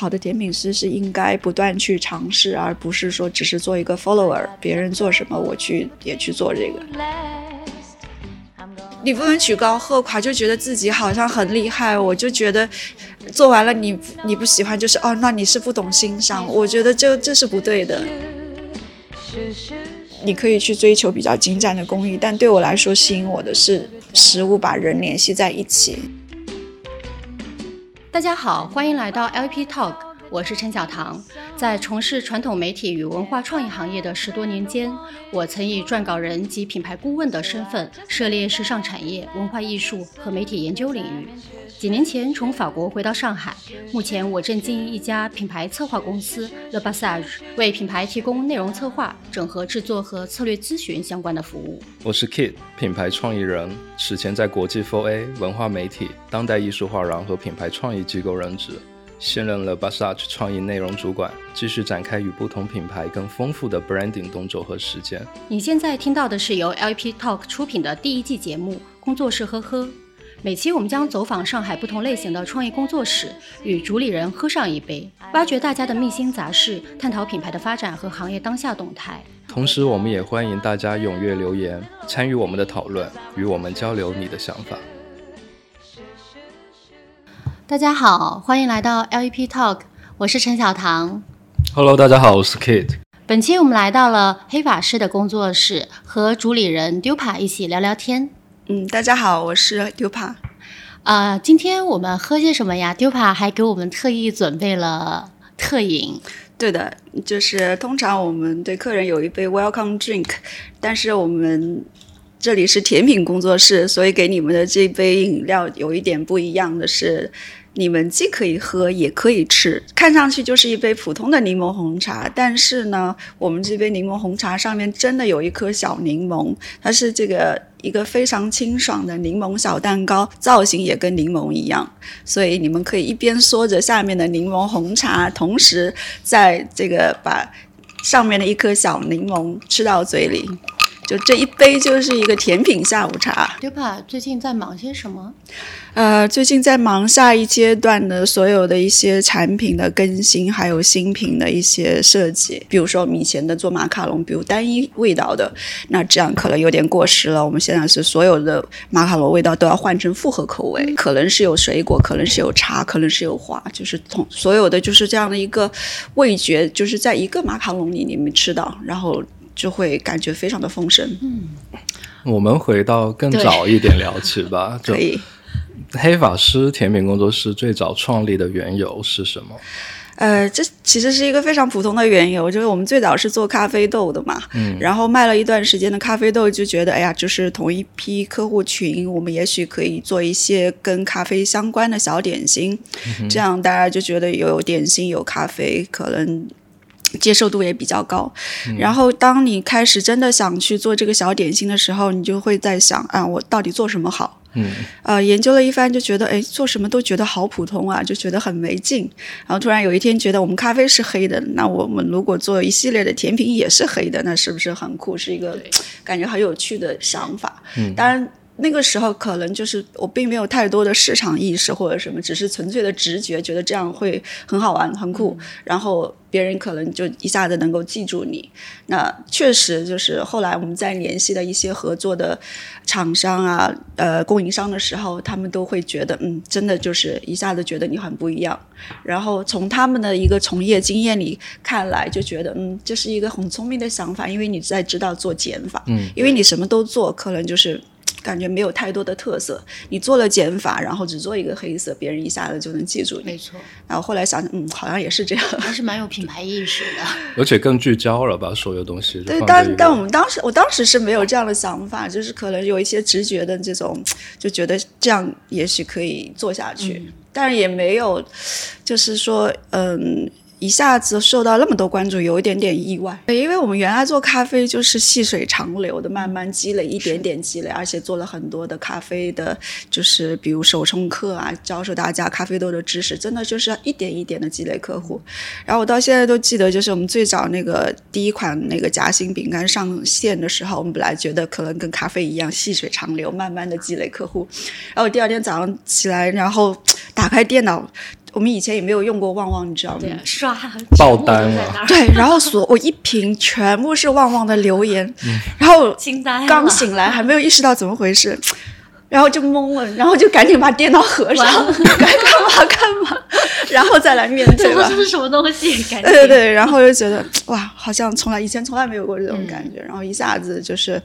好的甜品师是应该不断去尝试，而不是说只是做一个 follower，别人做什么我去也去做这个。你不能曲高和寡，就觉得自己好像很厉害。我就觉得做完了你你不喜欢，就是哦，那你是不懂欣赏。我觉得这这是不对的。你可以去追求比较精湛的工艺，但对我来说吸引我的是食物把人联系在一起。大家好，欢迎来到 LP Talk。我是陈小棠，在从事传统媒体与文化创意行业的十多年间，我曾以撰稿人及品牌顾问的身份涉猎时尚产业、文化艺术和媒体研究领域。几年前从法国回到上海，目前我正经营一家品牌策划公司 Le Passage，为品牌提供内容策划、整合制作和策略咨询相关的服务。我是 Kit，品牌创意人，此前在国际 4A 文化媒体、当代艺术画廊和品牌创意机构任职。现任了 Basage 创意内容主管，继续展开与不同品牌更丰富的 branding 动作和实践。你现在听到的是由 LP Talk 出品的第一季节目《工作室呵呵》。每期我们将走访上海不同类型的创意工作室，与主理人喝上一杯，挖掘大家的秘辛杂事，探讨品牌的发展和行业当下动态。同时，我们也欢迎大家踊跃留言，参与我们的讨论，与我们交流你的想法。大家好，欢迎来到 LEP Talk，我是陈小棠。Hello，大家好，我是 Kate。本期我们来到了黑法师的工作室，和主理人 Dupa 一起聊聊天。嗯，大家好，我是 Dupa。啊，今天我们喝些什么呀？Dupa 还给我们特意准备了特饮。对的，就是通常我们对客人有一杯 Welcome Drink，但是我们。这里是甜品工作室，所以给你们的这杯饮料有一点不一样的是，你们既可以喝也可以吃。看上去就是一杯普通的柠檬红茶，但是呢，我们这杯柠檬红茶上面真的有一颗小柠檬，它是这个一个非常清爽的柠檬小蛋糕，造型也跟柠檬一样，所以你们可以一边嗦着下面的柠檬红茶，同时在这个把上面的一颗小柠檬吃到嘴里。就这一杯就是一个甜品下午茶。Dupa 最近在忙些什么？呃，最近在忙下一阶段的所有的一些产品的更新，还有新品的一些设计。比如说，我们以前的做马卡龙，比如单一味道的，那这样可能有点过时了。我们现在是所有的马卡龙味道都要换成复合口味，可能是有水果，可能是有茶，可能是有花，就是同所有的就是这样的一个味觉，就是在一个马卡龙里你们吃到，然后。就会感觉非常的丰盛。嗯，我们回到更早一点聊起吧。可以。黑法师甜品工作室最早创立的缘由是什么？呃，这其实是一个非常普通的缘由，就是我们最早是做咖啡豆的嘛。嗯。然后卖了一段时间的咖啡豆，就觉得哎呀，就是同一批客户群，我们也许可以做一些跟咖啡相关的小点心，这样大家就觉得有点心有咖啡，可能。接受度也比较高，然后当你开始真的想去做这个小点心的时候，你就会在想啊，我到底做什么好？嗯，呃，研究了一番就觉得，哎，做什么都觉得好普通啊，就觉得很没劲。然后突然有一天觉得，我们咖啡是黑的，那我们如果做一系列的甜品也是黑的，那是不是很酷？是一个感觉很有趣的想法。嗯，当然。那个时候可能就是我并没有太多的市场意识或者什么，只是纯粹的直觉，觉得这样会很好玩、很酷，然后别人可能就一下子能够记住你。那确实就是后来我们在联系的一些合作的厂商啊、呃供应商的时候，他们都会觉得，嗯，真的就是一下子觉得你很不一样。然后从他们的一个从业经验里看来，就觉得，嗯，这是一个很聪明的想法，因为你在知道做减法，嗯，因为你什么都做，可能就是。感觉没有太多的特色，你做了减法，然后只做一个黑色，别人一下子就能记住你。没错。然后后来想想，嗯，好像也是这样。还是蛮有品牌意识的。而且更聚焦了吧，所有东西。对，但但我们当时，我当时是没有这样的想法，就是可能有一些直觉的这种，就觉得这样也许可以做下去，但是也没有，就是说，嗯。一下子受到那么多关注，有一点点意外。因为我们原来做咖啡就是细水长流的，慢慢积累，一点点积累，而且做了很多的咖啡的，就是比如手冲课啊，教授大家咖啡豆的知识，真的就是一点一点的积累客户。然后我到现在都记得，就是我们最早那个第一款那个夹心饼干上线的时候，我们本来觉得可能跟咖啡一样细水长流，慢慢的积累客户。然后第二天早上起来，然后打开电脑。我们以前也没有用过旺旺，你知道吗？对，刷爆单了。对，然后所我一屏全部是旺旺的留言，然后惊呆。刚醒来还没有意识到怎么回事，然后就懵了，然后就赶紧把电脑合上，该干嘛干嘛，然后再来面对吧。这是什么东西？对对对，然后就觉得哇，好像从来以前从来没有过这种感觉，然后一下子就是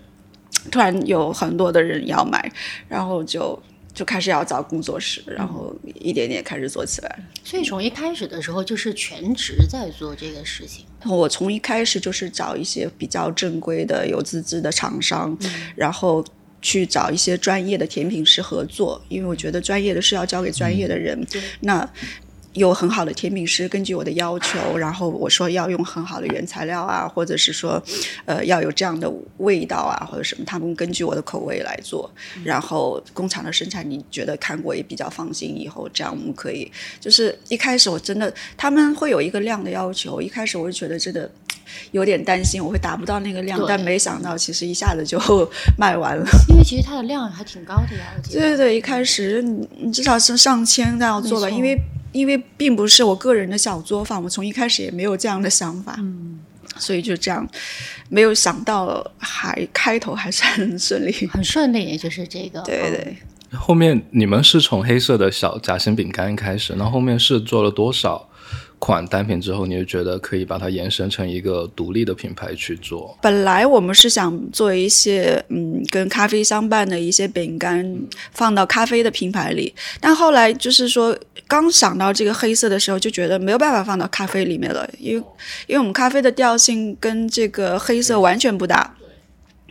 突然有很多的人要买，然后就。就开始要找工作室，然后一点点开始做起来。所以从一开始的时候就是全职在做这个事情。我从一开始就是找一些比较正规的有资质的厂商，然后去找一些专业的甜品师合作，因为我觉得专业的事要交给专业的人。那。有很好的甜品师，根据我的要求，然后我说要用很好的原材料啊，或者是说，呃，要有这样的味道啊，或者什么，他们根据我的口味来做。然后工厂的生产，你觉得看过也比较放心，以后这样我们可以。就是一开始我真的他们会有一个量的要求，一开始我就觉得真的有点担心我会达不到那个量，但没想到其实一下子就 卖完了。因为其实它的量还挺高的呀，对对对，一开始你至少是上千那样做吧，因为。因为并不是我个人的小作坊，我从一开始也没有这样的想法，嗯，所以就这样，没有想到还开头还是很顺利，很顺利，也就是这个，对对。后面你们是从黑色的小夹心饼干开始，那后面是做了多少？款单品之后，你就觉得可以把它延伸成一个独立的品牌去做。本来我们是想做一些嗯跟咖啡相伴的一些饼干，放到咖啡的品牌里，但后来就是说刚想到这个黑色的时候，就觉得没有办法放到咖啡里面了，因为因为我们咖啡的调性跟这个黑色完全不搭。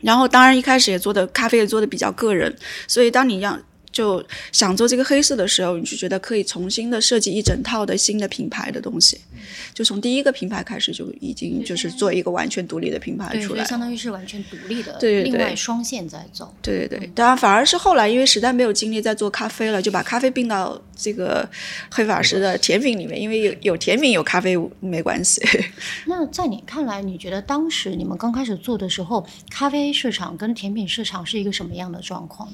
然后当然一开始也做的咖啡也做的比较个人，所以当你让。就想做这个黑色的时候，你就觉得可以重新的设计一整套的新的品牌的东西，就从第一个品牌开始就已经就是做一个完全独立的品牌出来，相当于是完全独立的，对对对，另外双线在走，对对对。当然，反而是后来因为实在没有精力再做咖啡了，就把咖啡并到这个黑法师的甜品里面，因为有有甜品有咖啡没关系。那在你看来，你觉得当时你们刚开始做的时候，咖啡市场跟甜品市场是一个什么样的状况？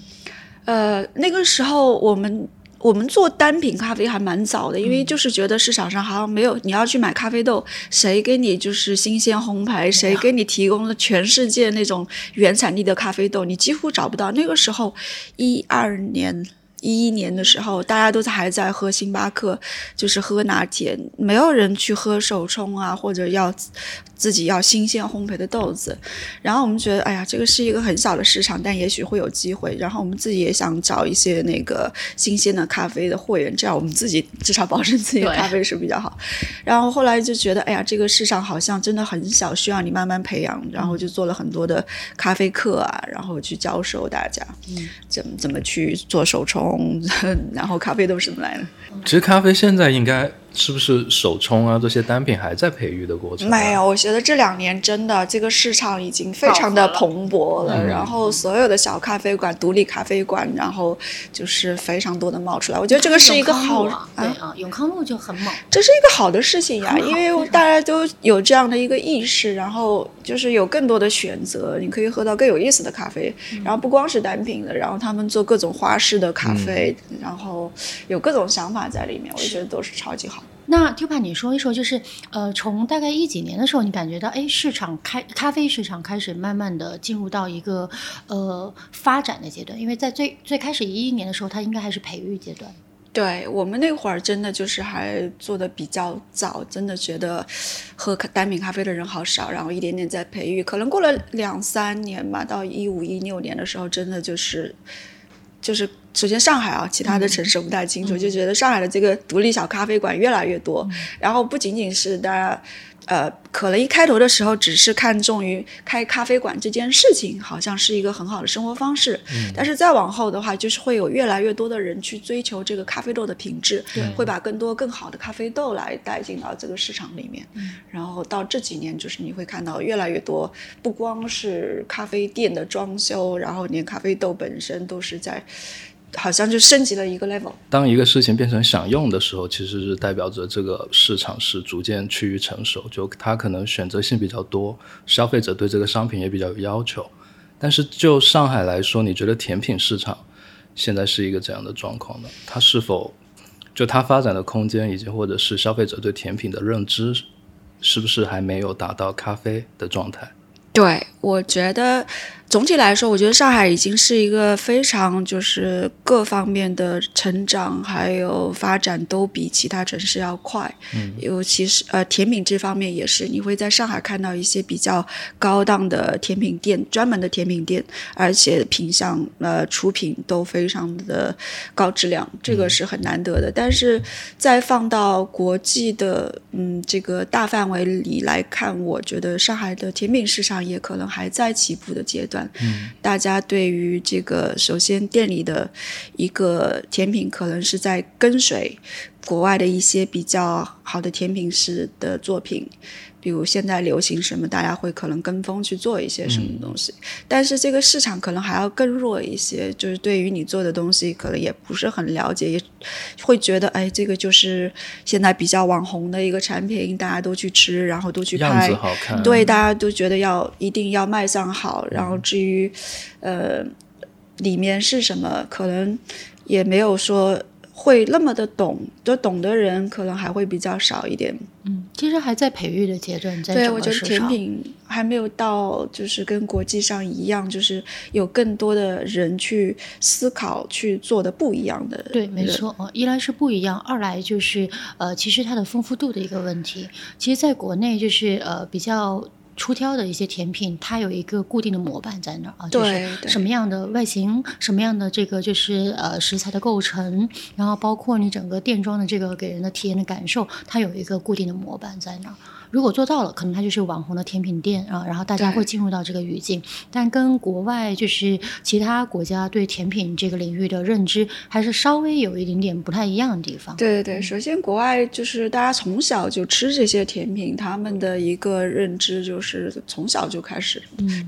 呃，那个时候我们我们做单品咖啡还蛮早的，因为就是觉得市场上好像没有你要去买咖啡豆，谁给你就是新鲜烘焙，谁给你提供了全世界那种原产地的咖啡豆，你几乎找不到。那个时候一二年。一一年的时候，大家都在还在喝星巴克，就是喝拿铁，没有人去喝手冲啊，或者要自己要新鲜烘焙的豆子。然后我们觉得，哎呀，这个是一个很小的市场，但也许会有机会。然后我们自己也想找一些那个新鲜的咖啡的货源，这样我们自己至少保证自己的咖啡是比较好。然后后来就觉得，哎呀，这个市场好像真的很小，需要你慢慢培养。然后就做了很多的咖啡课啊，然后去教授大家，怎么怎么去做手冲。然后咖啡都是怎么来的？其实咖啡现在应该。是不是手冲啊？这些单品还在培育的过程？没有，我觉得这两年真的这个市场已经非常的蓬勃了。然后所有的小咖啡馆、独立咖啡馆，然后就是非常多的冒出来。我觉得这个是一个好啊，永康路就很猛。这是一个好的事情呀，因为大家都有这样的一个意识，然后就是有更多的选择，你可以喝到更有意思的咖啡。然后不光是单品的，然后他们做各种花式的咖啡，然后有各种想法在里面，我觉得都是超级好。那 Tupa，你说一说，就是呃，从大概一几年的时候，你感觉到哎，市场开咖啡市场开始慢慢的进入到一个呃发展的阶段，因为在最最开始一一年的时候，它应该还是培育阶段。对我们那会儿真的就是还做的比较早，真的觉得喝单品咖啡的人好少，然后一点点在培育，可能过了两三年吧，到一五一六年的时候，真的就是就是。首先，上海啊，其他的城市不太清楚，就觉得上海的这个独立小咖啡馆越来越多。然后不仅仅是大家，呃，可能一开头的时候只是看重于开咖啡馆这件事情，好像是一个很好的生活方式。但是再往后的话，就是会有越来越多的人去追求这个咖啡豆的品质，会把更多更好的咖啡豆来带进到这个市场里面。然后到这几年，就是你会看到越来越多，不光是咖啡店的装修，然后连咖啡豆本身都是在。好像就升级了一个 level。当一个事情变成想用的时候，其实是代表着这个市场是逐渐趋于成熟，就它可能选择性比较多，消费者对这个商品也比较有要求。但是就上海来说，你觉得甜品市场现在是一个怎样的状况呢？它是否就它发展的空间，以及或者是消费者对甜品的认知，是不是还没有达到咖啡的状态？对，我觉得。总体来说，我觉得上海已经是一个非常就是各方面的成长还有发展都比其他城市要快。嗯，尤其是呃甜品这方面也是，你会在上海看到一些比较高档的甜品店，专门的甜品店，而且品相呃出品都非常的高质量，这个是很难得的。但是再放到国际的嗯这个大范围里来看，我觉得上海的甜品市场也可能还在起步的阶段。嗯，大家对于这个，首先店里的一个甜品，可能是在跟随国外的一些比较好的甜品师的作品。比如现在流行什么，大家会可能跟风去做一些什么东西，但是这个市场可能还要更弱一些，就是对于你做的东西可能也不是很了解，也会觉得哎，这个就是现在比较网红的一个产品，大家都去吃，然后都去拍，对，大家都觉得要一定要卖相好，然后至于呃里面是什么，可能也没有说。会那么的懂，就懂的人可能还会比较少一点。嗯，其实还在培育的阶段，在对，我觉得甜品还没有到，就是跟国际上一样，就是有更多的人去思考去做的不一样的。对，没错。一来是不一样，二来就是呃，其实它的丰富度的一个问题。其实，在国内就是呃比较。出挑的一些甜品，它有一个固定的模板在那儿啊，就是什么样的外形，什么样的这个就是呃食材的构成，然后包括你整个店装的这个给人的体验的感受，它有一个固定的模板在那儿。如果做到了，可能它就是网红的甜品店啊，然后大家会进入到这个语境。但跟国外就是其他国家对甜品这个领域的认知，还是稍微有一点点不太一样的地方。对对对，首先国外就是大家从小就吃这些甜品，他们的一个认知就是从小就开始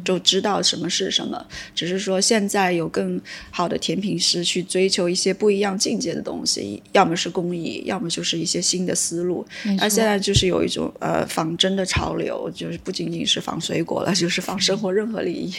就知道什么是什么。只是说现在有更好的甜品师去追求一些不一样境界的东西，要么是工艺，要么就是一些新的思路。那现在就是有一种呃。仿真的潮流就是不仅仅是仿水果了，就是仿生活任何里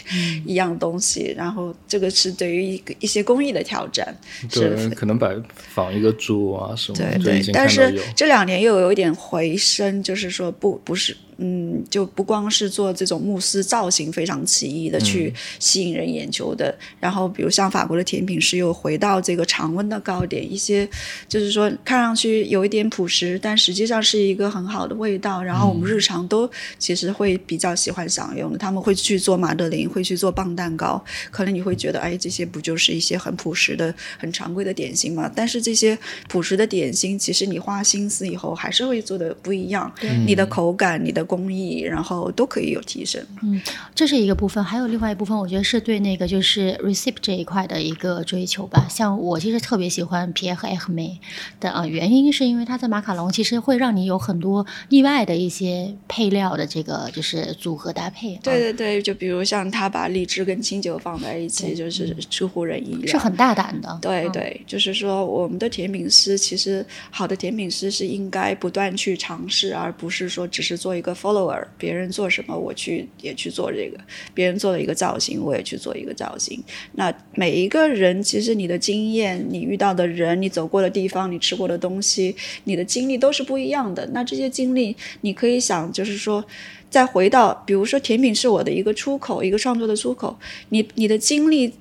一样东西。然后这个是对于一个一些工艺的挑战，对，可能把仿一个猪啊什么，对对。但是这两年又有一点回升，就是说不不是。嗯，就不光是做这种慕斯造型非常奇异的去吸引人眼球的，然后比如像法国的甜品师又回到这个常温的糕点，一些就是说看上去有一点朴实，但实际上是一个很好的味道，然后我们日常都其实会比较喜欢享用的。他们会去做马德琳，会去做棒蛋糕，可能你会觉得，哎，这些不就是一些很朴实的、很常规的点心吗？但是这些朴实的点心，其实你花心思以后，还是会做的不一样。你的口感，你的。工艺，然后都可以有提升。嗯，这是一个部分，还有另外一部分，我觉得是对那个就是 receipt 这一块的一个追求吧。像我其实特别喜欢皮埃和艾赫梅的啊，原因是因为它在马卡龙其实会让你有很多意外的一些配料的这个就是组合搭配。对对对，就比如像他把荔枝跟清酒放在一起，就是出乎人意料，是很大胆的。对对，就是说我们的甜品师其实好的甜品师是应该不断去尝试，而不是说只是做一个。follower，别人做什么我去也去做这个，别人做了一个造型我也去做一个造型。那每一个人其实你的经验、你遇到的人、你走过的地方、你吃过的东西、你的经历都是不一样的。那这些经历你可以想，就是说再回到，比如说甜品是我的一个出口，一个创作的出口，你你的经历。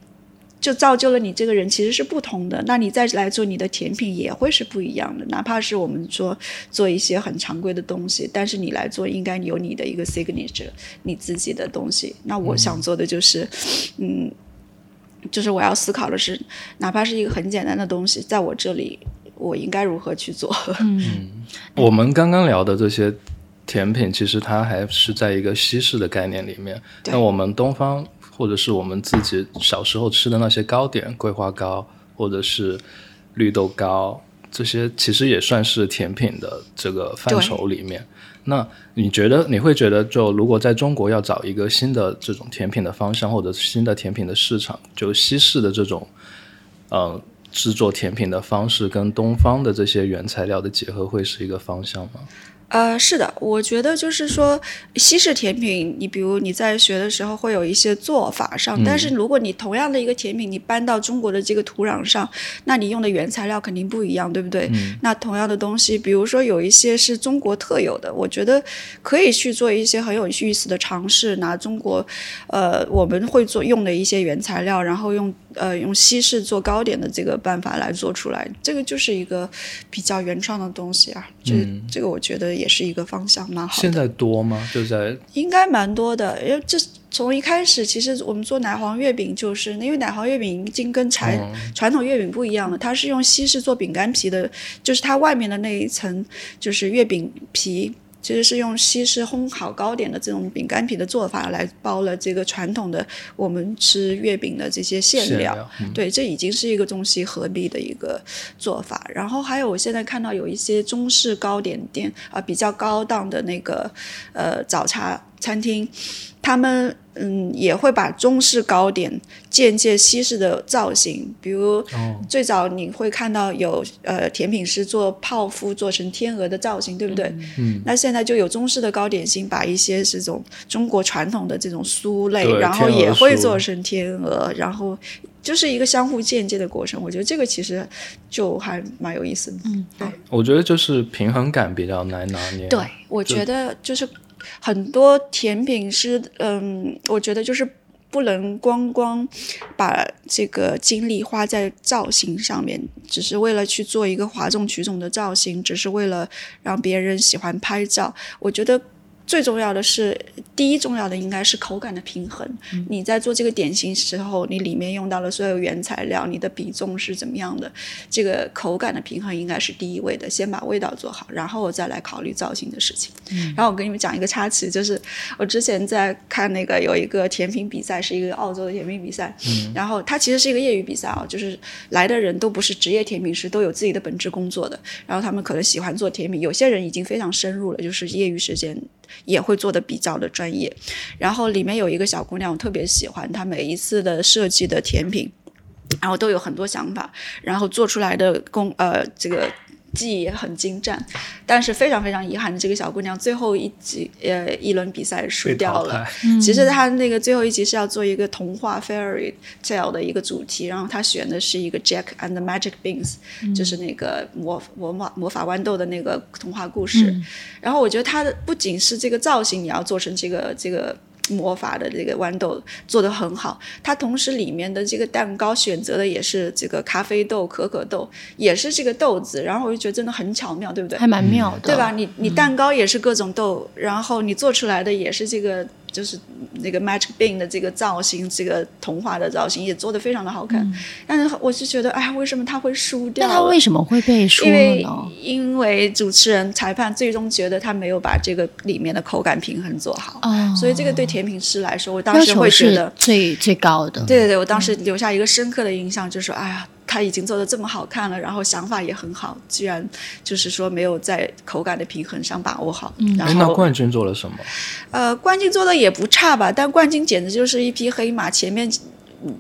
就造就了你这个人其实是不同的，那你再来做你的甜品也会是不一样的。哪怕是我们说做一些很常规的东西，但是你来做应该有你的一个 signature，你自己的东西。那我想做的就是，嗯，就是我要思考的是，哪怕是一个很简单的东西，在我这里我应该如何去做。嗯，我们刚刚聊的这些甜品，其实它还是在一个西式的概念里面。那我们东方。或者是我们自己小时候吃的那些糕点，桂花糕或者是绿豆糕，这些其实也算是甜品的这个范畴里面。那你觉得你会觉得，就如果在中国要找一个新的这种甜品的方向，或者新的甜品的市场，就西式的这种，嗯，制作甜品的方式跟东方的这些原材料的结合，会是一个方向吗？呃，是的，我觉得就是说西式甜品，你比如你在学的时候会有一些做法上，但是如果你同样的一个甜品，你搬到中国的这个土壤上，那你用的原材料肯定不一样，对不对？那同样的东西，比如说有一些是中国特有的，我觉得可以去做一些很有意思的尝试，拿中国呃我们会做用的一些原材料，然后用呃用西式做糕点的这个办法来做出来，这个就是一个比较原创的东西啊。这这个我觉得。也是一个方向，蛮好。现在多吗？就在应该蛮多的，因为这从一开始，其实我们做奶黄月饼，就是因为奶黄月饼已经跟传传统月饼不一样了，它是用西式做饼干皮的，就是它外面的那一层就是月饼皮。其实是用西式烘烤糕点的这种饼干皮的做法来包了这个传统的我们吃月饼的这些馅料，对，这已经是一个中西合璧的一个做法。然后还有我现在看到有一些中式糕点店啊，比较高档的那个呃早茶餐厅。他们嗯也会把中式糕点借鉴西式的造型，比如最早你会看到有呃甜品师做泡芙做成天鹅的造型，对不对？嗯。那现在就有中式的糕点心，把一些这种中国传统的这种酥类，然后也会做成天鹅，然后就是一个相互间接的过程。我觉得这个其实就还蛮有意思的。嗯，对。我觉得就是平衡感比较难拿捏。对，我觉得就是。很多甜品师，嗯，我觉得就是不能光光把这个精力花在造型上面，只是为了去做一个哗众取宠的造型，只是为了让别人喜欢拍照。我觉得。最重要的是，第一重要的应该是口感的平衡。你在做这个点心时候，你里面用到了所有原材料，你的比重是怎么样的？这个口感的平衡应该是第一位的，先把味道做好，然后我再来考虑造型的事情。然后我跟你们讲一个插曲，就是我之前在看那个有一个甜品比赛，是一个澳洲的甜品比赛，然后它其实是一个业余比赛啊，就是来的人都不是职业甜品师，都有自己的本职工作的，然后他们可能喜欢做甜品，有些人已经非常深入了，就是业余时间。也会做的比较的专业，然后里面有一个小姑娘，我特别喜欢她每一次的设计的甜品，然后都有很多想法，然后做出来的工呃这个。技艺也很精湛，但是非常非常遗憾的，这个小姑娘最后一集呃一轮比赛输掉了。其实她那个最后一集是要做一个童话 fairy tale 的一个主题，然后她选的是一个 Jack and the Magic Beans，就是那个魔魔魔魔法豌豆的那个童话故事。然后我觉得她的不仅是这个造型，你要做成这个这个。魔法的这个豌豆做得很好，它同时里面的这个蛋糕选择的也是这个咖啡豆、可可豆，也是这个豆子，然后我就觉得真的很巧妙，对不对？还蛮妙的，对吧？你你蛋糕也是各种豆，然后你做出来的也是这个。就是那个 Magic Bean 的这个造型，这个童话的造型也做的非常的好看，但是我是觉得，哎呀，为什么他会输掉？那他为什么会被输了呢？因为主持人、裁判最终觉得他没有把这个里面的口感平衡做好，所以这个对甜品师来说，我当时会觉得最最高的。对对对，我当时留下一个深刻的印象，就是哎呀。他已经做的这么好看了，然后想法也很好，居然就是说没有在口感的平衡上把握好。然后那冠军做了什么？呃，冠军做的也不差吧，但冠军简直就是一匹黑马，前面。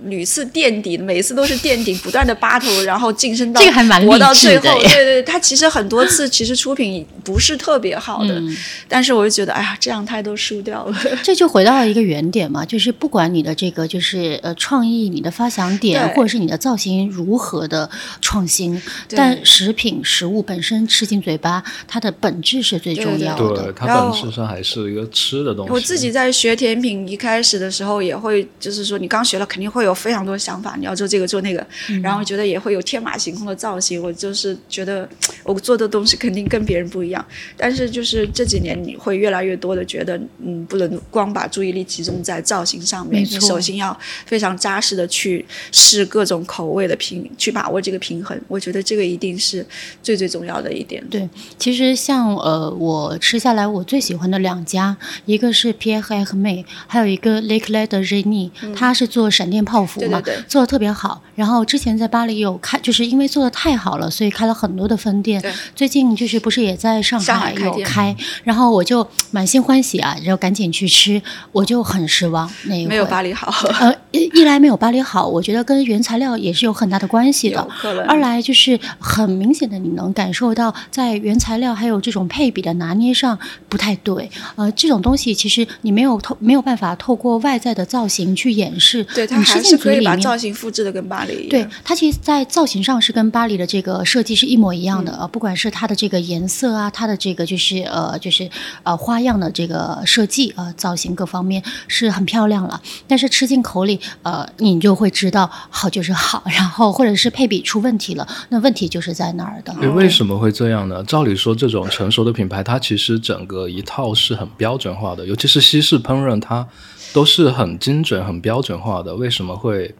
屡次垫底，每次都是垫底，不断的扒头，然后晋升到这个还蛮活到最后。对对，他其实很多次其实出品不是特别好的，但是我就觉得，哎呀，这样太多输掉了。这就回到了一个原点嘛，就是不管你的这个就是呃创意，你的发想点，或者是你的造型如何的创新，但食品食物本身吃进嘴巴，它的本质是最重要的。对，它本质上还是一个吃的东西。我自己在学甜品一开始的时候，也会就是说，你刚学了肯定。会有非常多想法，你要做这个做那个，然后觉得也会有天马行空的造型。我就是觉得我做的东西肯定跟别人不一样，但是就是这几年你会越来越多的觉得，嗯，不能光把注意力集中在造型上面，你首先要非常扎实的去试各种口味的平，去把握这个平衡。我觉得这个一定是最最重要的一点。对，其实像呃，我吃下来我最喜欢的两家，一个是 Pierre Hermé，还有一个 Lake l e d e r e n i 它是做闪电。店泡芙嘛，对对对做的特别好。然后之前在巴黎有开，就是因为做的太好了，所以开了很多的分店。最近就是不是也在上上海有开，然后我就满心欢喜啊，然后赶紧去吃，我就很失望那一回。没有巴黎好，呃，一一来没有巴黎好，我觉得跟原材料也是有很大的关系的。二来就是很明显的，你能感受到在原材料还有这种配比的拿捏上不太对。呃，这种东西其实你没有透没有办法透过外在的造型去掩饰，对还是可以进嘴里。把造型复制的跟巴黎一样。对它其实，在造型上是跟巴黎的这个设计是一模一样的，呃，不管是它的这个颜色啊，它的这个就是呃，就是呃花样的这个设计呃造型各方面是很漂亮了。但是吃进口里，呃，你就会知道好就是好，然后或者是配比出问题了，那问题就是在那儿的。诶为什么会这样呢？照理说，这种成熟的品牌，它其实整个一套是很标准化的，尤其是西式烹饪，它都是很精准、很标准化的。为什么会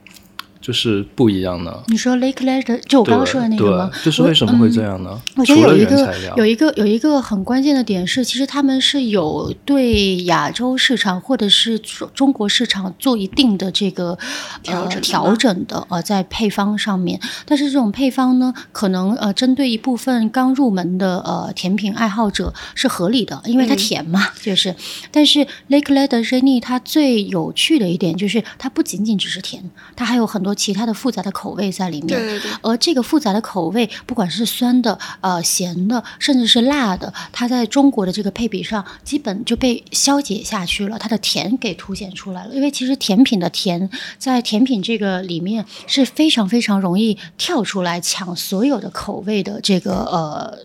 就是不一样呢？你说 Lake Leisure 就我刚刚说的那个吗？对，就是为什么会这样呢？我觉得除了有一个原材料，有一个有一个很关键的点是，其实他们是有对亚洲市场或者是中中国市场做一定的这个调整的呃调整的呃在配方上面，但是这种配方呢，可能呃针对一部分刚入门的呃甜品爱好者是合理的，因为它嗯甜嘛，就是。但是 Lake Leisure r e n i 它最有趣的一点就是它不仅仅只是甜，它还有很多其他的复杂的口味在里面。对对对，而这个复杂的口味，不管是酸的、呃咸的，甚至是辣的，它在中国的这个配比上，基本就被消解下去了，它的甜给凸显出来了。因为其实甜品的甜，在甜品这个里面是非常非常容易跳出来抢所有的口味的这个呃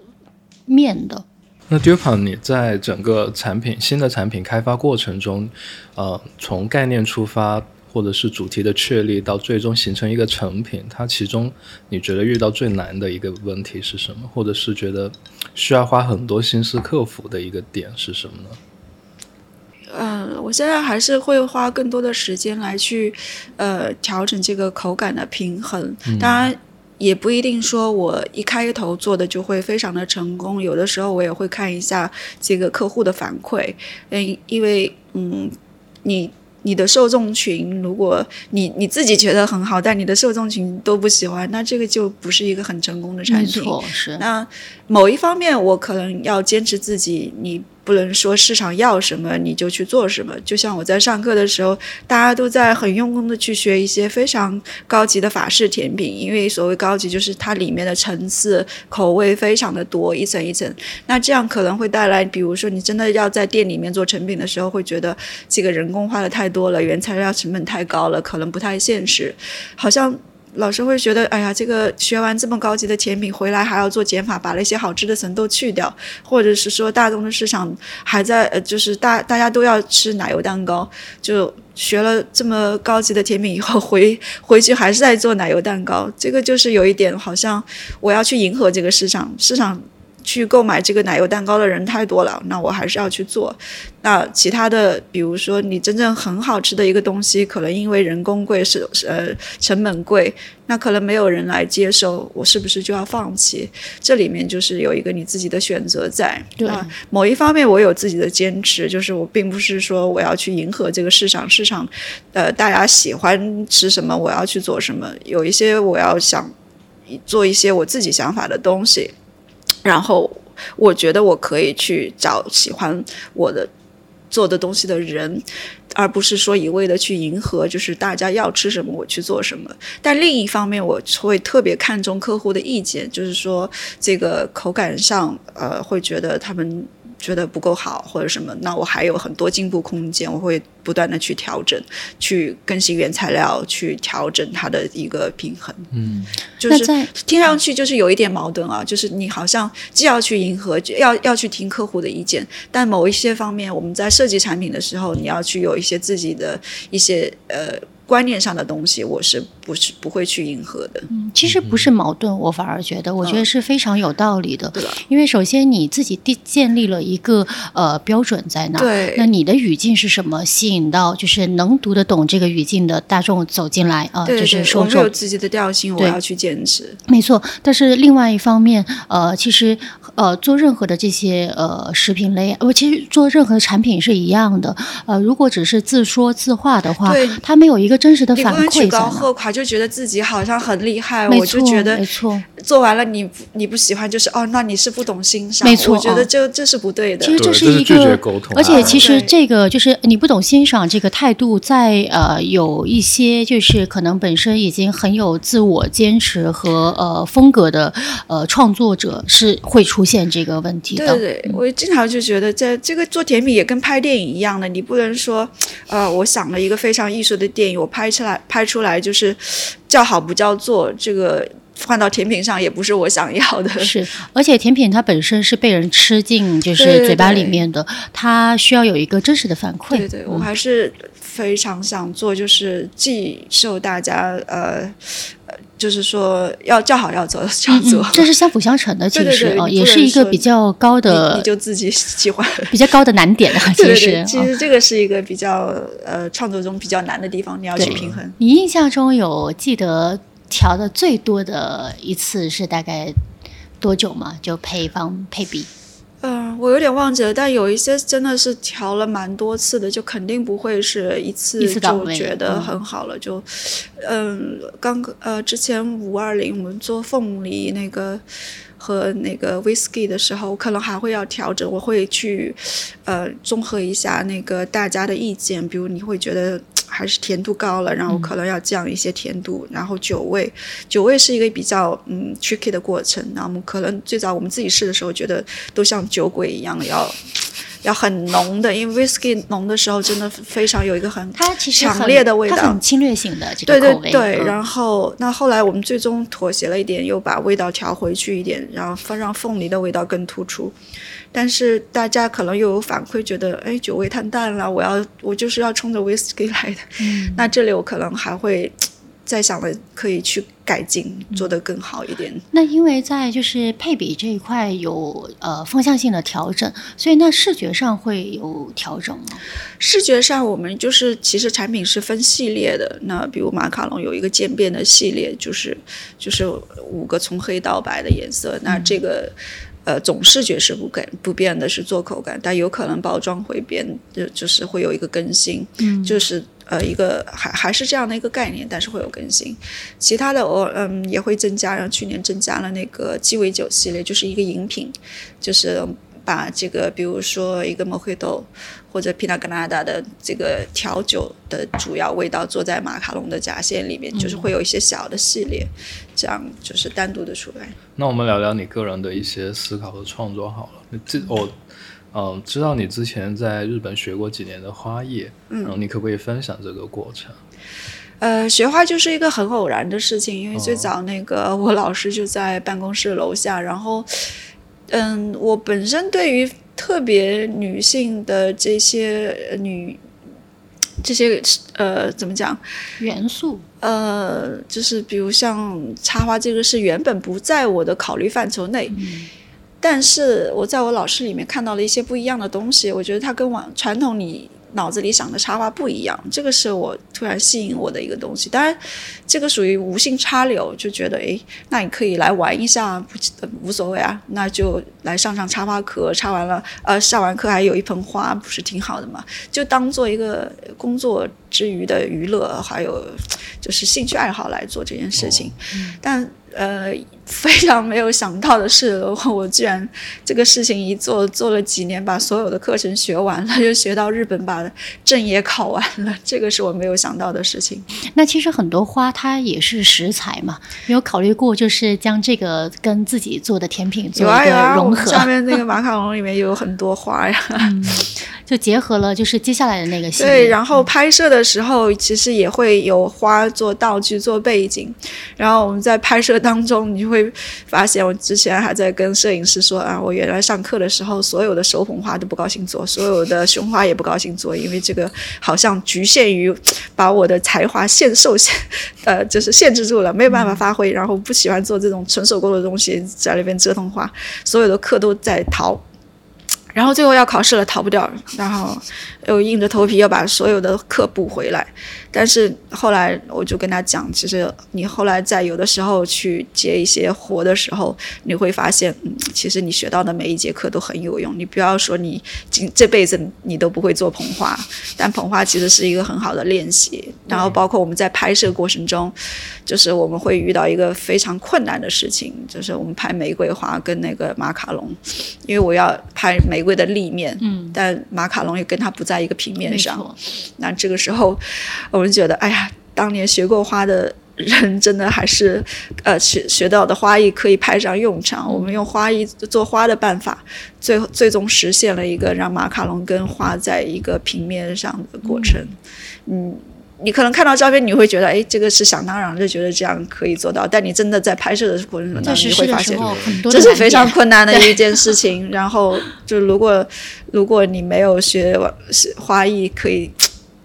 面的。那 Dupan，你在整个产品新的产品开发过程中，呃，从概念出发，或者是主题的确立，到最终形成一个成品，它其中你觉得遇到最难的一个问题是什么？或者是觉得需要花很多心思克服的一个点是什么呢？嗯，我现在还是会花更多的时间来去，呃，调整这个口感的平衡。当然，也不一定说我一开头做的就会非常的成功。有的时候我也会看一下这个客户的反馈，嗯，因为嗯，你。你的受众群，如果你你自己觉得很好，但你的受众群都不喜欢，那这个就不是一个很成功的产没品。错，是那某一方面，我可能要坚持自己，你不能说市场要什么你就去做什么。就像我在上课的时候，大家都在很用功的去学一些非常高级的法式甜品，因为所谓高级就是它里面的层次、口味非常的多，一层一层。那这样可能会带来，比如说你真的要在店里面做成品的时候，会觉得这个人工花的太多了，原材料成本太高了，可能不太现实，好像。老师会觉得，哎呀，这个学完这么高级的甜品回来还要做减法，把那些好吃的层都去掉，或者是说大众的市场还在，呃，就是大大家都要吃奶油蛋糕，就学了这么高级的甜品以后回 回去还是在做奶油蛋糕，这个就是有一点好像我要去迎合这个市场，市场去购买这个奶油蛋糕的人太多了，那我还是要去做。那其他的，比如说你真正很好吃的一个东西，可能因为人工贵是呃成本贵，那可能没有人来接受，我是不是就要放弃？这里面就是有一个你自己的选择在。对那某一方面我有自己的坚持，就是我并不是说我要去迎合这个市场，市场呃大家喜欢吃什么，我要去做什么。有一些我要想做一些我自己想法的东西，然后我觉得我可以去找喜欢我的做的东西的人，而不是说一味的去迎合，就是大家要吃什么我去做什么。但另一方面，我会特别看重客户的意见，就是说这个口感上，呃，会觉得他们。觉得不够好或者什么，那我还有很多进步空间，我会不断的去调整，去更新原材料，去调整它的一个平衡。嗯，就是听上去就是有一点矛盾啊，就是你好像既要去迎合，要要去听客户的意见，但某一些方面，我们在设计产品的时候，你要去有一些自己的一些呃观念上的东西，我是不是不会去迎合的。嗯，其实不是矛盾，我反而觉得，我觉得是非常有道理的。因为首先你自己定建立了一个呃标准在那那你的语境是什么？吸引到就是能读得懂这个语境的大众走进来啊、就是对对，我受众。们有自己的调性，我要去坚持。没错，但是另外一方面，呃，其实呃，做任何的这些呃食品类，呃，其实做任何产品是一样的。呃，如果只是自说自话的话对，它没有一个真实的你反馈在那。就觉得自己好像很厉害，我就觉得没错。做完了你你不喜欢，就是哦，那你是不懂欣赏。没错我觉得哦这这是不对的。其实这是一个沟通而且啊其实这个就是你不懂欣赏这个态度在，呃有一些就是可能本身已经很有自我坚持和呃风格的呃创作者是会出现这个问题的。对对对，我经常就觉得在这个做甜品也跟拍电影一样的，你不能说，呃，我想了一个非常艺术的电影，我拍出来拍出来就是叫好不叫座，这个换到甜品上也不是我想要的。是，而且甜品它本身是被人吃进就是嘴巴里对面的，它需要有一个真实的反馈。对对，我嗯还是非常想做，就是既受大家呃呃，就是说要叫好要做叫做，嗯，这是相辅相成的，其实啊、你不能也是一个比较高的你、就自己喜欢。比较高的难点啊。其实，对对对，其啊实这个是一个比较呃创作中比较难的地方，你要去平衡。你印象中有记得调的最多的一次是大概多久嘛？就配方配比。嗯、我有点忘记了，但有一些真的是调了蛮多次的，就肯定不会是一次就觉得嗯很好了。就，嗯，刚呃之前五二零我们做凤梨那个和那个 whisky 的时候，可能还会要调整，我会去呃综合一下那个大家的意见，比如你会觉得。还是甜度高了，然后可能要降一些甜度，然后酒味，酒味是一个比较嗯 tricky 的过程。那我们可能最早我们自己试的时候，觉得都像酒鬼一样，要要很浓的，因为 whisky 浓的时候真的非常有一个很它其实强烈的味道它很侵略性的这对个。对对，嗯然后那后来我们最终妥协了一点，又把味道调回去一点，然后让凤梨的味道更突出。但是大家可能又有反馈，觉得哎酒味太淡了，我要我就是要冲着 whisky 来的。嗯那这里我可能还会再想的可以去改进，嗯做得更好一点。那因为在就是配比这一块有呃方向性的调整，所以那视觉上会有调整吗？视觉上，我们就是其实产品是分系列的。那比如马卡龙有一个渐变的系列，就是就是五个从黑到白的颜色。那这个呃总视觉是不改不变的，是做口感，但有可能包装会变，就就是会有一个更新，嗯就是。呃，一个还还是这样的一个概念，但是会有更新。其他的我嗯也会增加，然后去年增加了那个鸡尾酒系列，就是一个饮品，就是把这个比如说一个 Mojito 或者 Pina Colada 的这个调酒的主要味道做在马卡龙的夹馅里面，就是会有一些小的系列，这样就是单独的出来。那我们聊聊你个人的一些思考和创作好了。这我嗯知道你之前在日本学过几年的花艺，嗯，然后你可不可以分享这个过程？呃，学花就是一个很偶然的事情，因为最哦早那个我老师就在办公室楼下，然后，嗯，我本身对于特别女性的这些呃女这些呃怎么讲，元素。呃，就是比如像插花这个是原本不在我的考虑范畴内，但是我在我老师里面看到了一些不一样的东西，我觉得它跟往传统你脑子里想的插花不一样，这个是我突然吸引我的一个东西。当然，这个属于无心插柳，就觉得诶，那你可以来玩一下，不呃无所谓啊，那就来上上插花课，插完了呃上完课还有一盆花，不是挺好的嘛？就当做一个工作之余的娱乐，还有就是兴趣爱好来做这件事情。但呃，非常没有想到的是，我居然这个事情一做做了几年，把所有的课程学完了，又学到日本，把证也考完了，这个是我没有想到的事情。那其实很多花它也是食材嘛，你有考虑过就是将这个跟自己做的甜品做一个有啊有啊，我融合？们上面那个马卡龙里面有很多花呀。就结合了就是接下来的那个戏。对，然后拍摄的时候其实也会有花做道具、做背景。然后我们在拍摄当中，你会发现，我之前还在跟摄影师说啊，我原来上课的时候，所有的手捧花都不高兴做，所有的胸花也不高兴做，因为这个好像局限于把我的才华限受限，呃，就是限制住了，没有办法发挥。然后不喜欢做这种纯手工的东西，在那边折腾花，所有的课都在逃。然后最后要考试了，逃不掉，然后又硬着头皮要把所有的课补回来。但是后来我就跟他讲，其实你后来在有的时候去接一些活的时候，你会发现，嗯，其实你学到的每一节课都很有用。你不要说你今这辈子你都不会做捧花，但捧花其实是一个很好的练习。然后包括我们在拍摄过程中，就是我们会遇到一个非常困难的事情，就是我们拍玫瑰花跟那个马卡龙，因为我要拍玫瑰的立面，嗯，但马卡龙也跟它不在一个平面上，那这个时候。我们觉得，哎呀，当年学过花的人，真的还是，呃，学学到的花艺可以派上用场。我们用花艺做花的办法，最最终实现了一个让马卡龙跟花在一个平面上的过程。嗯，你可能看到照片，你会觉得，哎，这个是想当然就觉得这样可以做到。但你真的在拍摄的过程中，你会发现，这是非常困难的一件事情。然后，就如果如果你没有学花艺，可以。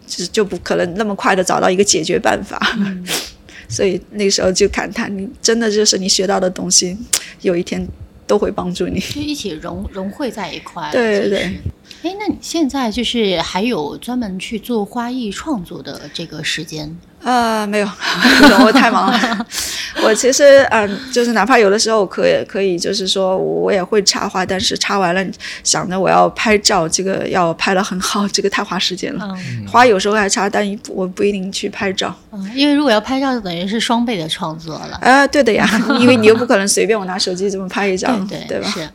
就就不可能那么快的找到一个解决办法，所以那时候就感叹，你真的就是你学到的东西，有一天都会帮助你，就一起融融汇在一块。对对对。哎，那你现在就是还有专门去做花艺创作的这个时间？呃，没有，我太忙了。我其实，嗯，就是哪怕有的时候可以，可以，就是说我也会插花，但是插完了，想着我要拍照，这个要拍的很好，这个太花时间了。花有时候还插，但我不一定去拍照。嗯，因为如果要拍照，就等于是双倍的创作了。啊，对的呀，因为你又不可能随便我拿手机这么拍一张，对对吧？是。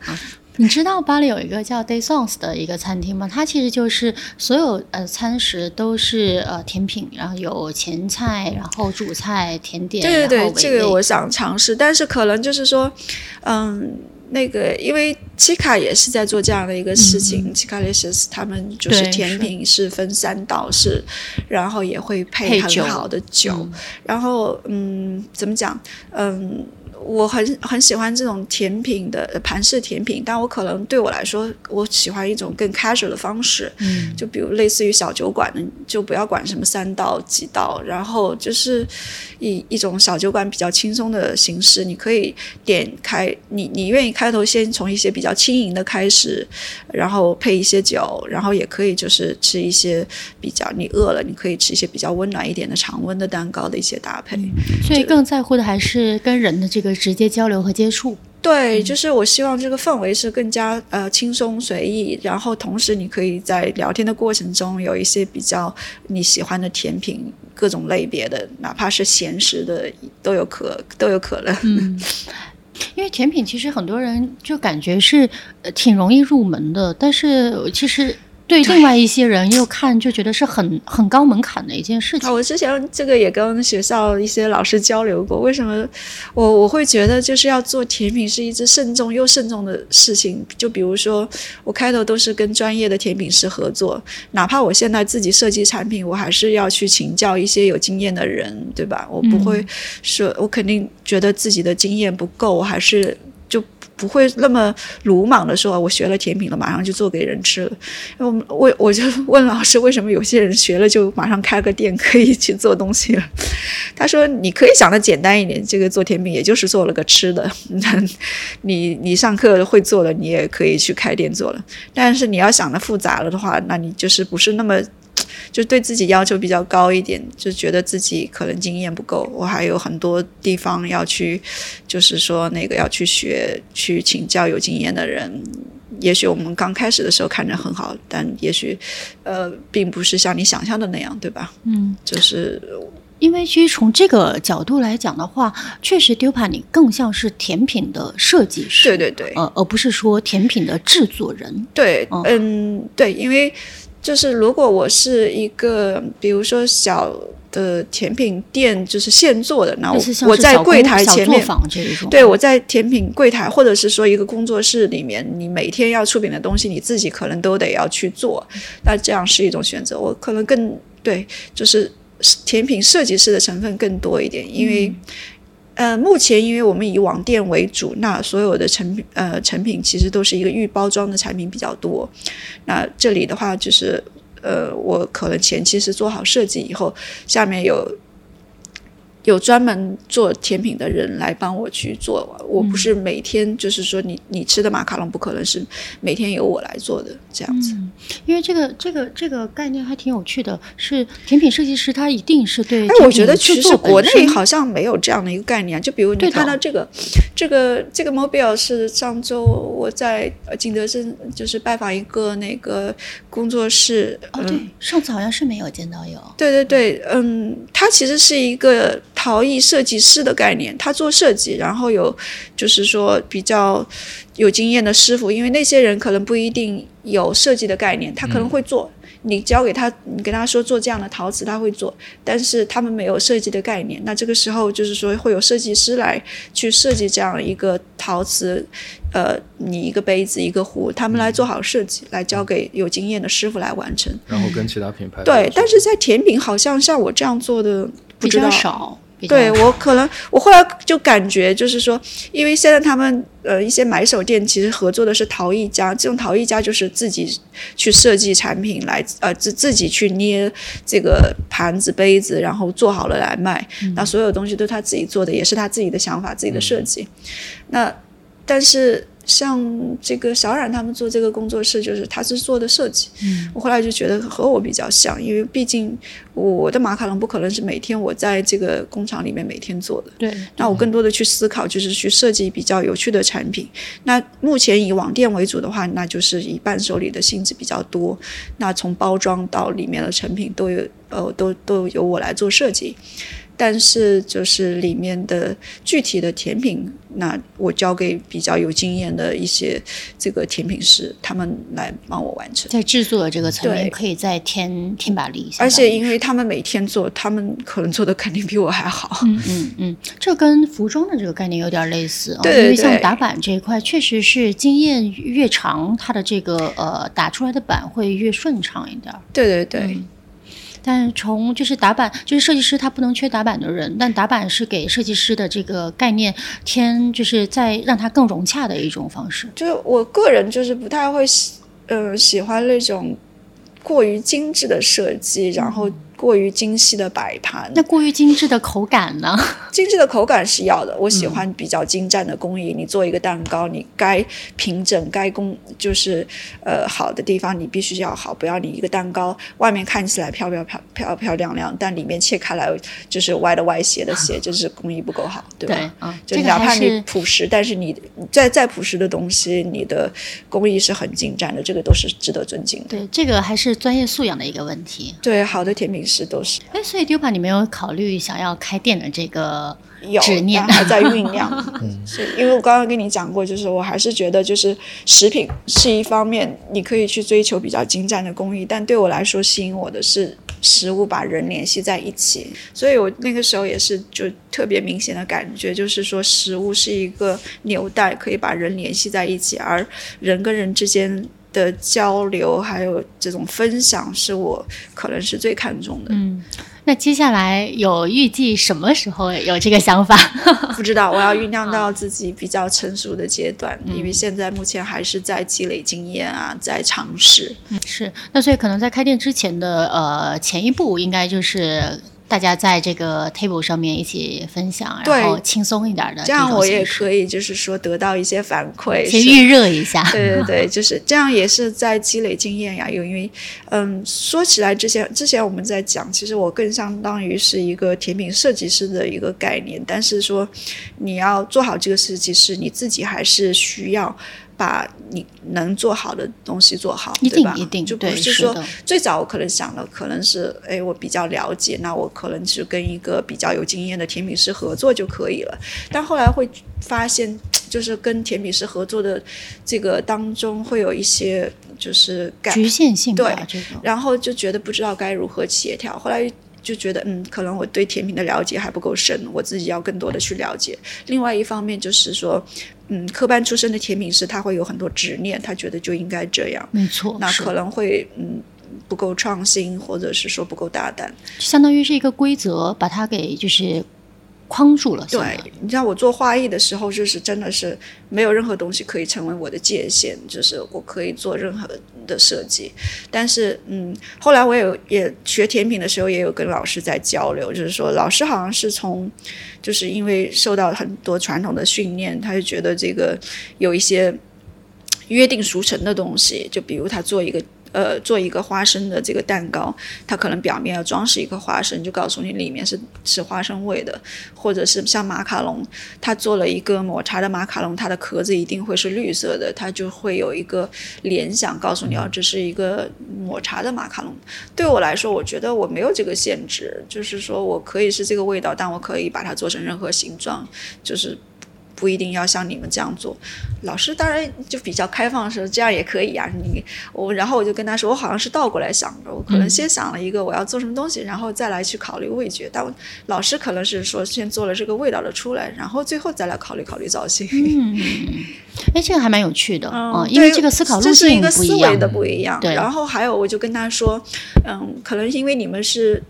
你知道巴黎有一个叫 Day Songs 的一个餐厅吗？它其实就是所有呃餐食都是呃甜品，然后有前菜，然后主菜、甜点。对对对，这个我想尝试，但是可能就是说，嗯，那个因为奇卡也是在做这样的一个事情，奇卡列斯他们就是甜品是分三道式，然后也会配很好的酒，然后嗯，怎么讲，嗯。我很很喜欢这种甜品的盘式甜品，但我可能对我来说，我喜欢一种更 casual 的方式，嗯，就比如类似于小酒馆的，就不要管什么三道几道，然后就是以一种小酒馆比较轻松的形式，你可以点开，你你愿意开头先从一些比较轻盈的开始，然后配一些酒，然后也可以就是吃一些比较你饿了，你可以吃一些比较温暖一点的常温的蛋糕的一些搭配，所以更在乎的还是跟人的这个。直接交流和接触，对，就是我希望这个氛围是更加呃轻松随意，然后同时你可以在聊天的过程中有一些比较你喜欢的甜品，各种类别的，哪怕是咸食的都有可都有可能。嗯，因为甜品其实很多人就感觉是挺容易入门的，但是其实。对另外一些人又看就觉得是很很高门槛的一件事情。我之前这个也跟学校一些老师交流过，为什么我我会觉得就是要做甜品是一直慎重又慎重的事情。就比如说，我开头都是跟专业的甜品师合作，哪怕我现在自己设计产品，我还是要去请教一些有经验的人，对吧？我不会说，我肯定觉得自己的经验不够，我还是。不会那么鲁莽的说，我学了甜品了，马上就做给人吃了。我我我就问老师，为什么有些人学了就马上开个店可以去做东西了？他说，你可以想的简单一点，这个做甜品也就是做了个吃的。你你上课会做了，你也可以去开店做了。但是你要想的复杂了的话，那你就是不是那么。就对自己要求比较高一点，就觉得自己可能经验不够，我还有很多地方要去，就是说那个要去学，去请教有经验的人。也许我们刚开始的时候看着很好，但也许，呃，并不是像你想象的那样，对吧？嗯，就是因为其实从这个角度来讲的话，确实丢帕你更像是甜品的设计师，对对对，呃，而不是说甜品的制作人。对，嗯，对，因为。就是如果我是一个，比如说小的甜品店就是现做的，那我在柜台前面对，我在甜品柜台，或者是说一个工作室里面，你每天要出品的东西，你自己可能都得要去做，那这样是一种选择。我可能更对，就是甜品设计师的成分更多一点，因为。呃，目前因为我们以网店为主，那所有的成品呃成品其实都是一个预包装的产品比较多。那这里的话就是呃，我可能前期是做好设计以后，下面有有专门做甜品的人来帮我去做，我不是每天就是说你你吃的马卡龙不可能是每天由我来做的这样子。因为这个这个这个概念还挺有趣的，是甜品设计师他一定是对哎，我觉得其实国内好像没有这样的一个概念。就比如你看到这个，这个这个 mobile 是上周我在呃景德镇就是拜访一个那个工作室，哦，嗯对，上次好像是没有见到有，对对对，嗯，它其实是一个陶艺设计师的概念，他做设计，然后有就是说比较有经验的师傅，因为那些人可能不一定有设计的概念，他可能会做。你交给他，你跟他说做这样的陶瓷，他会做，但是他们没有设计的概念。那这个时候就是说会有设计师来去设计这样一个陶瓷，呃，你一个杯子一个壶，他们来做好设计，来交给有经验的师傅来完成。然后跟其他品牌对但是在甜品好像像我这样做的不比较。少。对我可能，我后来就感觉就是说，因为现在他们呃一些买手店其实合作的是陶艺家，这种陶艺家就是自己去设计产品来呃自自己去捏这个盘子杯子，然后做好了来卖，那所有东西都是他自己做的，也是他自己的想法、自己的设计。那但是像这个小冉他们做这个工作室，就是他是做的设计，我后来就觉得和我比较像，因为毕竟我的马卡龙不可能是每天我在这个工厂里面每天做的。对，那我更多的去思考，就是去设计比较有趣的产品。那目前以网店为主的话，那就是以伴手礼的性质比较多。那从包装到里面的成品都有，呃，都都由我来做设计。但是就是里面的具体的甜品，那我交给比较有经验的一些这个甜品师，他们来帮我完成。在制作的这个层面可以再添添把力，而且因为他们每天做，他们可能做的肯定比我还好。嗯嗯嗯，这跟服装的这个概念有点类似啊、对对因为像打板这一块，确实是经验越长，它的这个呃打出来的板会越顺畅一点儿。对对对。嗯但是从就是打板，就是设计师他不能缺打板的人，但打板是给设计师的这个概念添，就是在让它更融洽的一种方式。就是我个人就是不太会喜，呃，喜欢那种过于精致的设计，然后过于精细的摆盘。那过于精致的口感呢？精致的口感是要的，我喜欢比较精湛的工艺。你做一个蛋糕，你该平整、该工就是呃好的地方，你必须要好，不要你一个蛋糕外面看起来漂漂漂漂漂亮亮，但里面切开来就是歪的歪斜的斜，就是工艺不够好，对吧？对啊，就哪怕你朴实，但是你再再朴实的东西，你的工艺是很精湛的，这个都是值得尊敬的。对这个还是专业素养的一个问题。对，好的甜品师都是哎，所以丢吧，你没有考虑想要开店的这个有，执念但还在酝酿。是因为我刚刚跟你讲过，就是我还是觉得，就是食品是一方面，你可以去追求比较精湛的工艺，但对我来说，吸引我的是食物把人联系在一起。所以我那个时候也是就特别明显的感觉，就是说食物是一个纽带，可以把人联系在一起，而人跟人之间。的交流还有这种分享，是我可能是最看重的。嗯，那接下来有预计什么时候有这个想法？不知道，我要酝酿到自己比较成熟的阶段，因为现在目前还是在积累经验啊，在尝试。是，那所以可能在开店之前的呃前一步，应该就是大家在这个 table 上面一起分享，对然后轻松一点的这样我也可以，就是说得到一些反馈，先预热一下。对对对，就是这样，也是在积累经验呀。因为，嗯，说起来之前之前我们在讲，其实我更相当于是一个甜品设计师的一个概念，但是说你要做好这个设计师，你自己还是需要。把你能做好的东西做好，一对吧？定一定就不是说是最早我可能想了可能是，哎，我比较了解，那我可能是跟一个比较有经验的甜品师合作就可以了。但后来会发现，就是跟甜品师合作的这个当中会有一些就是感局限性对吧，这个然后就觉得不知道该如何协调。后来就觉得嗯，可能我对甜品的了解还不够深，我自己要更多的去了解。另外一方面就是说，嗯，科班出身的甜品师他会有很多执念，他觉得就应该这样，没错，那可能会嗯不够创新，或者是说不够大胆，相当于是一个规则，把它给就是。框住了。对，你知道我做画艺的时候，就是真的是没有任何东西可以成为我的界限，就是我可以做任何的设计。但是，嗯，后来我有也学甜品的时候，也有跟老师在交流，就是说老师好像是从，就是因为受到很多传统的训练，他就觉得这个有一些约定俗成的东西，就比如他做一个。呃，做一个花生的这个蛋糕，它可能表面要装饰一个花生，就告诉你里面是是花生味的，或者是像马卡龙，他做了一个抹茶的马卡龙，它的壳子一定会是绿色的，它就会有一个联想，告诉你哦，这是一个抹茶的马卡龙。对我来说，我觉得我没有这个限制，就是说我可以是这个味道，但我可以把它做成任何形状，就是。不一定要像你们这样做，老师当然就比较开放，说这样也可以啊。你我，然后我就跟他说，我好像是倒过来想的，我可能先想了一个我要做什么东西，然后再来去考虑味觉。但老师可能是说先做了这个味道的出来，然后最后再来考虑考虑造型。嗯，哎，这个还蛮有趣的嗯，因为这个思考路径不一样的不一样。对，然后还有我就跟他说，嗯，可能因为你们是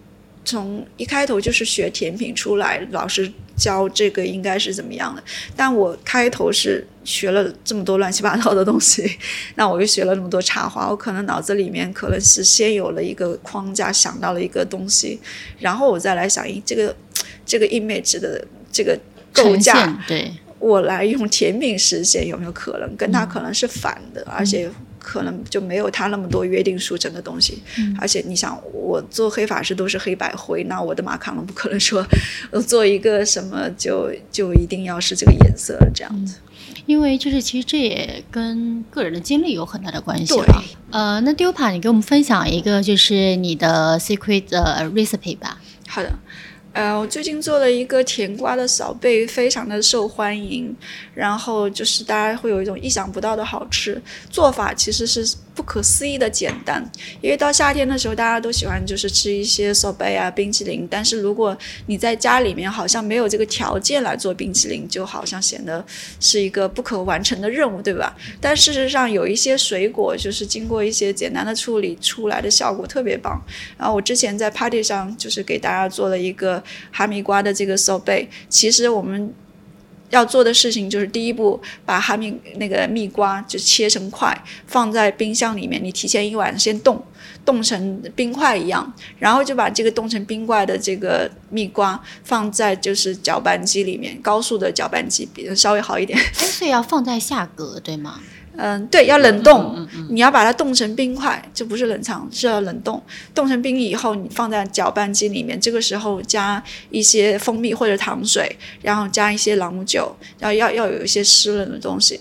从一开头就是学甜品出来，老师。教这个应该是怎么样的？但我开头是学了这么多乱七八糟的东西，那我又学了那么多插画，我可能脑子里面可能是先有了一个框架，想到了一个东西，然后我再来想，这个 这个 image 的这个构架，对我来用甜品实现有没有可能？跟它可能是反的，而且。可能就没有他那么多约定俗成的东西，而且你想，我做黑法师都是黑白灰，那我的马卡龙不可能说做一个什么就就一定要是这个颜色这样子。因为就是其实这也跟个人的经历有很大的关系了。呃，那 Dupa，你给我们分享一个就是你的 secret recipe 吧。好的。呃，我最近做了一个甜瓜的小贝，非常的受欢迎。然后就是大家会有一种意想不到的好吃，做法其实是不可思议的简单。因为到夏天的时候，大家都喜欢就是吃一些扫贝啊、冰淇淋。但是如果你在家里面好像没有这个条件来做冰淇淋，就好像显得是一个不可完成的任务，对吧？但事实上有一些水果就是经过一些简单的处理出来的效果特别棒。然后我之前在 party 上就是给大家做了一个。哈密瓜的这个手贝，其实我们要做的事情就是第一步，把哈密那个蜜瓜就切成块，放在冰箱里面。你提前一晚先冻，冻成冰块一样，然后就把这个冻成冰块的这个蜜瓜放在就是搅拌机里面，高速的搅拌机比较稍微好一点。所以要放在下格，对吗？嗯，对，要冷冻，你要把它冻成冰块，就不是冷藏，是要冷冻。冻成冰以后，你放在搅拌机里面，这个时候加一些蜂蜜或者糖水，然后加一些朗姆酒，然后要要有一些湿润的东西，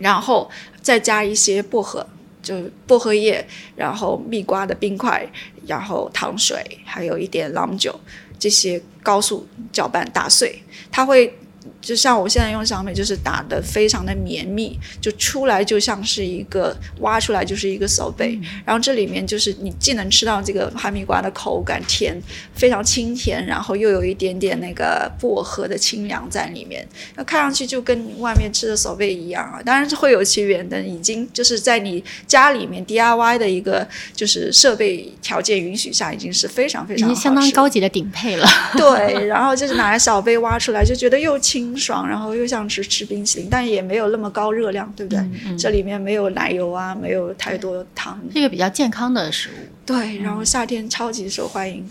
然后再加一些薄荷，就薄荷叶，然后蜜瓜的冰块，然后糖水，还有一点朗姆酒，这些高速搅拌打碎，它会。就像我现在用小美，就是打的非常的绵密，就出来就像是一个挖出来就是一个手背，然后这里面就是你既能吃到这个哈密瓜的口感甜，非常清甜，然后又有一点点那个薄荷的清凉在里面，那看上去就跟外面吃的手背一样啊，当然是会有其远的，已经就是在你家里面 DIY 的一个就是设备条件允许下，已经是非常非常相当高级的顶配了。对，然后就是拿来小杯挖出来，就觉得又清。爽，然后又像吃吃冰淇淋，但也没有那么高热量，对不对？这里面没有奶油啊，没有太多糖，是一个比较健康的食物。对，然后夏天超级受欢迎。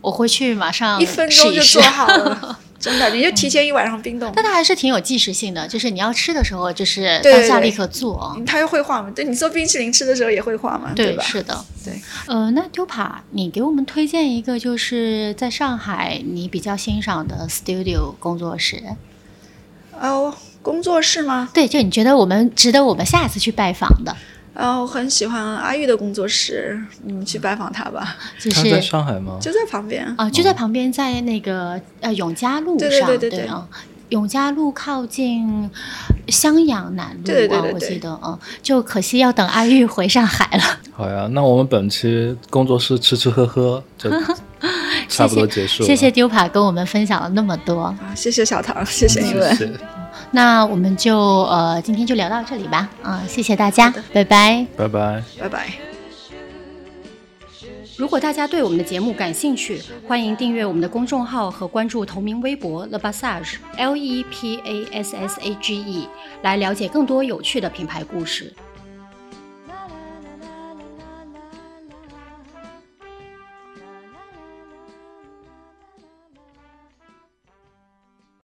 我回去马上一分钟就做好了，真的，你就提前一晚上冰冻。但它还是挺有即时性的，就是你要吃的时候，就是当下立刻做。它又会化嘛？对你做冰淇淋吃的时候也会化嘛？对吧？是的，对。呃，那丢帕，你给我们推荐一个，就是在上海你比较欣赏的 studio 工作室。哦，工作室吗？对，就你觉得我们值得我们下一次去拜访的。哦，我很喜欢阿玉的工作室，你们去拜访他吧。就是在上海吗？就在旁边啊，就在旁边，在那个呃永嘉路上，对对对对啊，永嘉路靠近襄阳南路啊，我记得啊，就可惜要等阿玉回上海了。好呀，那我们本期工作室吃吃喝喝就。差不多结束了。谢谢丢帕跟我们分享了那么多。啊，谢谢小唐，谢谢你们。谢谢那我们就呃今天就聊到这里吧。啊、谢谢大家，拜拜。拜拜。拜拜。如果大家对我们的节目感兴趣，欢迎订阅我们的公众号和关注同名微博 Le Passage L E P A S S A G E，来了解更多有趣的品牌故事。